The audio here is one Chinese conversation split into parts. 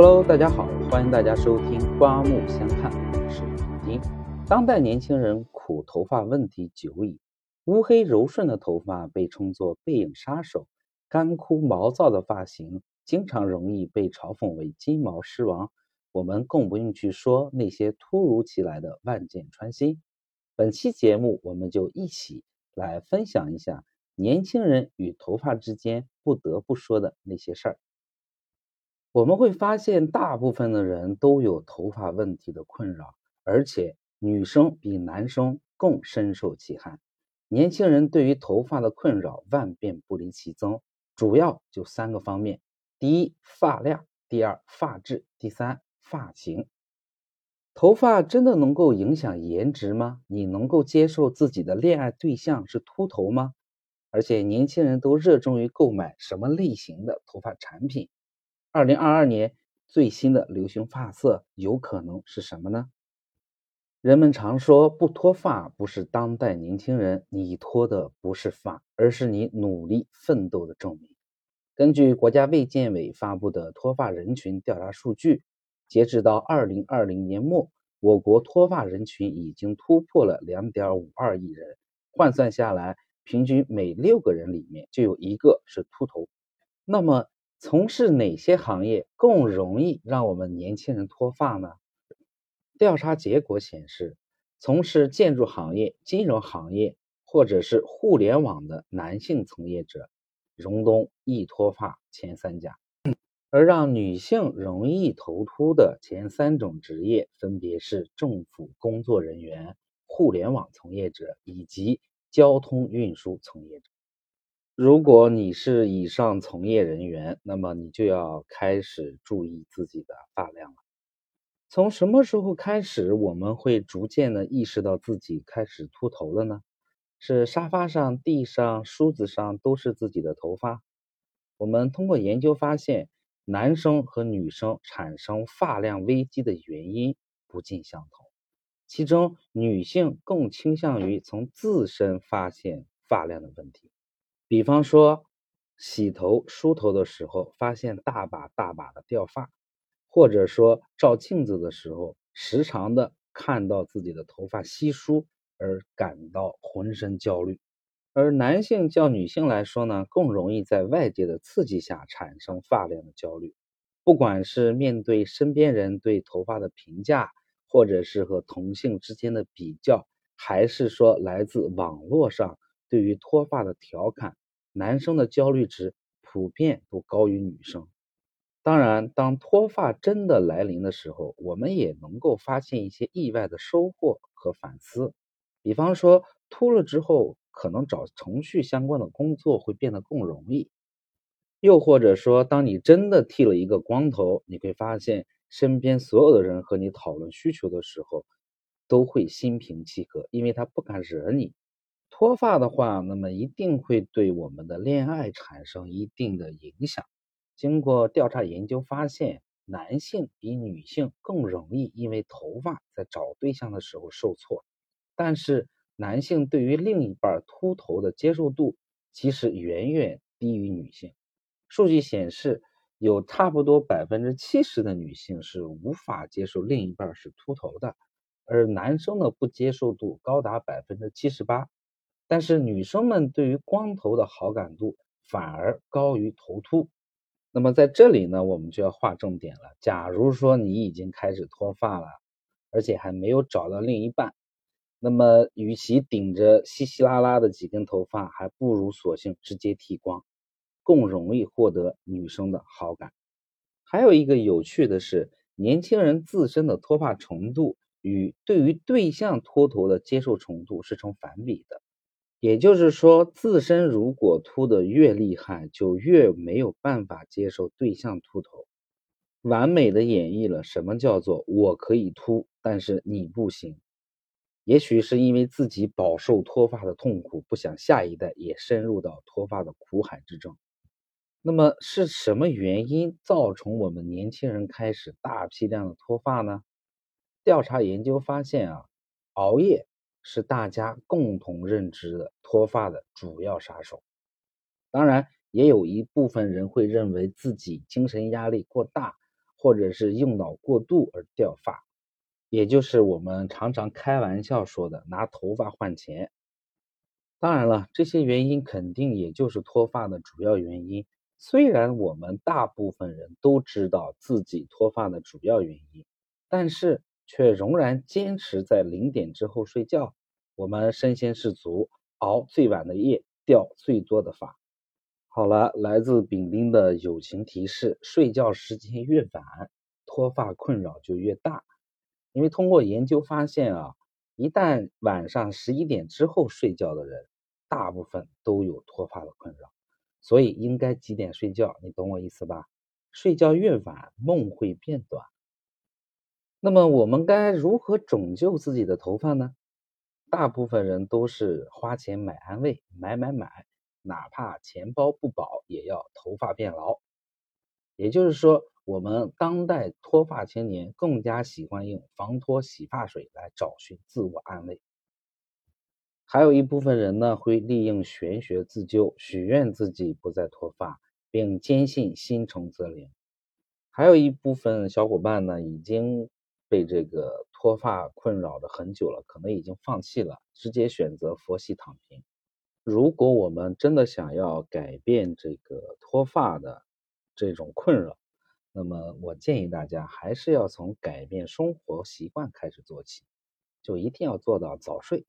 Hello，大家好，欢迎大家收听《刮目相看》，我是土丁。当代年轻人苦头发问题久矣，乌黑柔顺的头发被称作“背影杀手”，干枯毛躁的发型经常容易被嘲讽为“金毛狮王”。我们更不用去说那些突如其来的万箭穿心。本期节目，我们就一起来分享一下年轻人与头发之间不得不说的那些事儿。我们会发现，大部分的人都有头发问题的困扰，而且。女生比男生更深受其害。年轻人对于头发的困扰万变不离其宗，主要就三个方面：第一，发量；第二，发质；第三，发型。头发真的能够影响颜值吗？你能够接受自己的恋爱对象是秃头吗？而且年轻人都热衷于购买什么类型的头发产品？二零二二年最新的流行发色有可能是什么呢？人们常说，不脱发不是当代年轻人，你脱的不是发，而是你努力奋斗的证明。根据国家卫健委发布的脱发人群调查数据，截止到二零二零年末，我国脱发人群已经突破了两点五二亿人，换算下来，平均每六个人里面就有一个是秃头。那么，从事哪些行业更容易让我们年轻人脱发呢？调查结果显示，从事建筑行业、金融行业或者是互联网的男性从业者，容冬易脱发前三甲；而让女性容易头秃的前三种职业，分别是政府工作人员、互联网从业者以及交通运输从业者。如果你是以上从业人员，那么你就要开始注意自己的发量了。从什么时候开始，我们会逐渐的意识到自己开始秃头了呢？是沙发上、地上、梳子上都是自己的头发。我们通过研究发现，男生和女生产生发量危机的原因不尽相同。其中，女性更倾向于从自身发现发量的问题，比方说，洗头、梳头的时候发现大把大把的掉发。或者说照镜子的时候，时常的看到自己的头发稀疏而感到浑身焦虑，而男性较女性来说呢，更容易在外界的刺激下产生发量的焦虑。不管是面对身边人对头发的评价，或者是和同性之间的比较，还是说来自网络上对于脱发的调侃，男生的焦虑值普遍都高于女生。当然，当脱发真的来临的时候，我们也能够发现一些意外的收获和反思。比方说，秃了之后，可能找程序相关的工作会变得更容易；又或者说，当你真的剃了一个光头，你会发现身边所有的人和你讨论需求的时候，都会心平气和，因为他不敢惹你。脱发的话，那么一定会对我们的恋爱产生一定的影响。经过调查研究发现，男性比女性更容易因为头发在找对象的时候受挫，但是男性对于另一半秃头的接受度其实远远低于女性。数据显示，有差不多百分之七十的女性是无法接受另一半是秃头的，而男生的不接受度高达百分之七十八。但是女生们对于光头的好感度反而高于头秃。那么在这里呢，我们就要划重点了。假如说你已经开始脱发了，而且还没有找到另一半，那么与其顶着稀稀拉拉的几根头发，还不如索性直接剃光，更容易获得女生的好感。还有一个有趣的是，年轻人自身的脱发程度与对于对象脱头的接受程度是成反比的。也就是说，自身如果秃的越厉害，就越没有办法接受对象秃头，完美的演绎了什么叫做我可以秃，但是你不行。也许是因为自己饱受脱发的痛苦，不想下一代也深入到脱发的苦海之中。那么是什么原因造成我们年轻人开始大批量的脱发呢？调查研究发现啊，熬夜。是大家共同认知的脱发的主要杀手。当然，也有一部分人会认为自己精神压力过大，或者是用脑过度而掉发，也就是我们常常开玩笑说的拿头发换钱。当然了，这些原因肯定也就是脱发的主要原因。虽然我们大部分人都知道自己脱发的主要原因，但是却仍然坚持在零点之后睡觉。我们身先士卒，熬最晚的夜，掉最多的发。好了，来自丙丁的友情提示：睡觉时间越晚，脱发困扰就越大。因为通过研究发现啊。一旦晚上十一点之后睡觉的人，大部分都有脱发的困扰，所以应该几点睡觉？你懂我意思吧？睡觉越晚，梦会变短。那么我们该如何拯救自己的头发呢？大部分人都是花钱买安慰，买买买，哪怕钱包不保，也要头发变牢。也就是说。我们当代脱发青年更加喜欢用防脱洗发水来找寻自我安慰，还有一部分人呢会利用玄学自救，许愿自己不再脱发，并坚信心诚则灵。还有一部分小伙伴呢已经被这个脱发困扰的很久了，可能已经放弃了，直接选择佛系躺平。如果我们真的想要改变这个脱发的这种困扰，那么我建议大家还是要从改变生活习惯开始做起，就一定要做到早睡。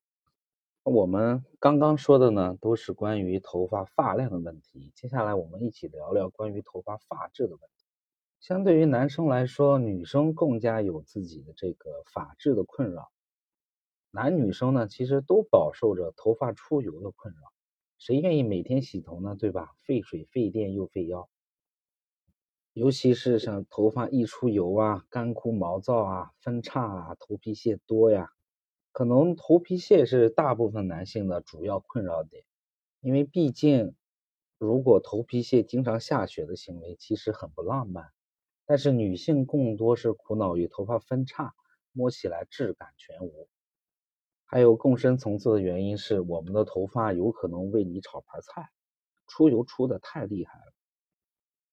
我们刚刚说的呢，都是关于头发发量的问题。接下来我们一起聊聊关于头发发质的问题。相对于男生来说，女生更加有自己的这个发质的困扰。男女生呢，其实都饱受着头发出油的困扰。谁愿意每天洗头呢？对吧？费水费电又费腰。尤其是像头发易出油啊、干枯毛躁啊、分叉啊、头皮屑多呀，可能头皮屑是大部分男性的主要困扰点。因为毕竟，如果头皮屑经常下雪的行为其实很不浪漫，但是女性更多是苦恼于头发分叉，摸起来质感全无。还有更深层次的原因是，我们的头发有可能为你炒盘菜，出油出的太厉害了。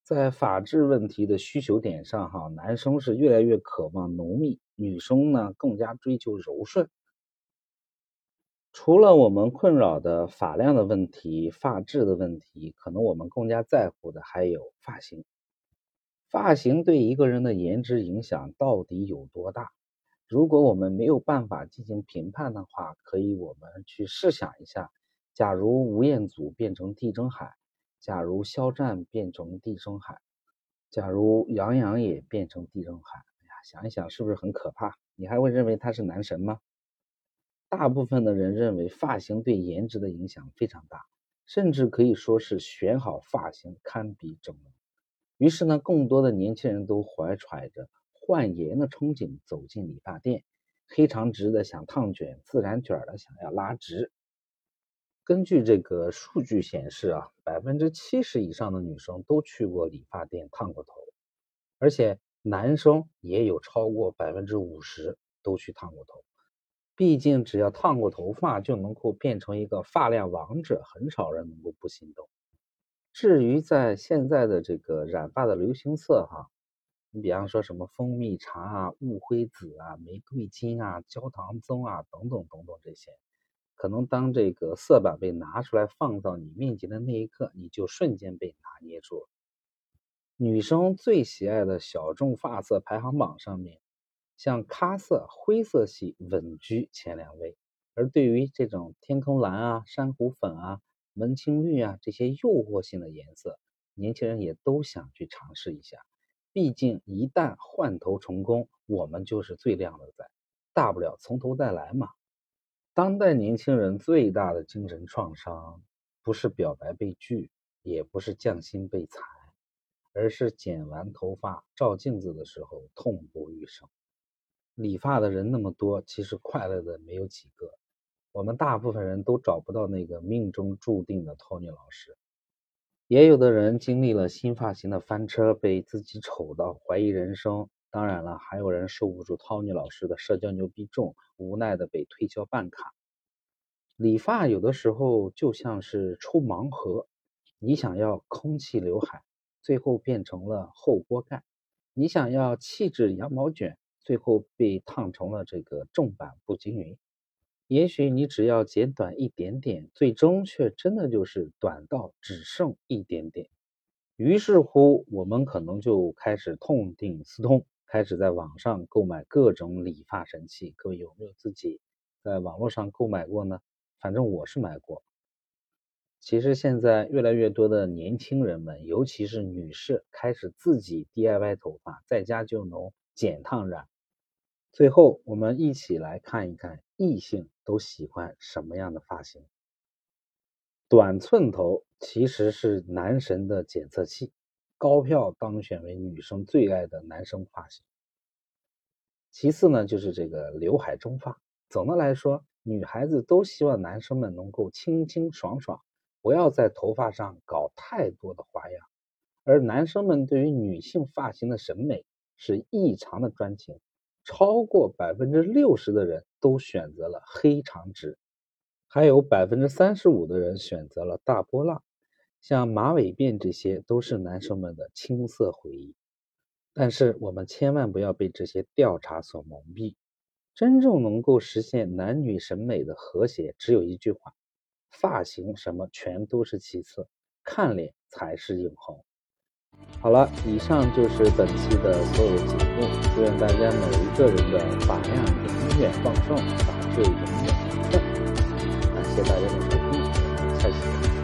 在发质问题的需求点上，哈，男生是越来越渴望浓密，女生呢更加追求柔顺。除了我们困扰的发量的问题、发质的问题，可能我们更加在乎的还有发型。发型对一个人的颜值影响到底有多大？如果我们没有办法进行评判的话，可以我们去试想一下：假如吴彦祖变成地中海。假如肖战变成地中海，假如杨洋也变成地中海，哎呀，想一想是不是很可怕？你还会认为他是男神吗？大部分的人认为发型对颜值的影响非常大，甚至可以说是选好发型堪比整容。于是呢，更多的年轻人都怀揣着换颜的憧憬走进理发店，黑长直的想烫卷，自然卷的想要拉直。根据这个数据显示啊，百分之七十以上的女生都去过理发店烫过头，而且男生也有超过百分之五十都去烫过头。毕竟只要烫过头发就能够变成一个发量王者，很少人能够不心动。至于在现在的这个染发的流行色哈，你比方说什么蜂蜜茶啊、雾灰紫啊、玫瑰金啊、焦糖棕啊等等等等这些。可能当这个色板被拿出来放到你面前的那一刻，你就瞬间被拿捏住了。女生最喜爱的小众发色排行榜上面，像咖色、灰色系稳居前两位。而对于这种天空蓝啊、珊瑚粉啊、门青绿啊这些诱惑性的颜色，年轻人也都想去尝试一下。毕竟一旦换头成功，我们就是最靓的仔，大不了从头再来嘛。当代年轻人最大的精神创伤，不是表白被拒，也不是降薪被裁，而是剪完头发照镜子的时候痛不欲生。理发的人那么多，其实快乐的没有几个。我们大部分人都找不到那个命中注定的 Tony 老师。也有的人经历了新发型的翻车，被自己丑到怀疑人生。当然了，还有人受不住 Tony 老师的社交牛逼症，无奈的被推销办卡。理发有的时候就像是抽盲盒，你想要空气刘海，最后变成了后锅盖；你想要气质羊毛卷，最后被烫成了这个重版不均匀。也许你只要剪短一点点，最终却真的就是短到只剩一点点。于是乎，我们可能就开始痛定思痛，开始在网上购买各种理发神器。各位有没有自己在网络上购买过呢？反正我是买过。其实现在越来越多的年轻人们，尤其是女士，开始自己 DIY 头发，在家就能剪烫染。最后，我们一起来看一看异性都喜欢什么样的发型。短寸头其实是男神的检测器，高票当选为女生最爱的男生发型。其次呢，就是这个刘海中发。总的来说，女孩子都希望男生们能够清清爽爽，不要在头发上搞太多的花样。而男生们对于女性发型的审美是异常的专情。超过百分之六十的人都选择了黑长直，还有百分之三十五的人选择了大波浪，像马尾辫这些都是男生们的青涩回忆。但是我们千万不要被这些调查所蒙蔽，真正能够实现男女审美的和谐，只有一句话：发型什么全都是其次，看脸才是永恒。好了，以上就是本期的所有节目。祝愿大家每一个人的法量永远旺盛，法治永远万众。感谢大家的收听，下期见。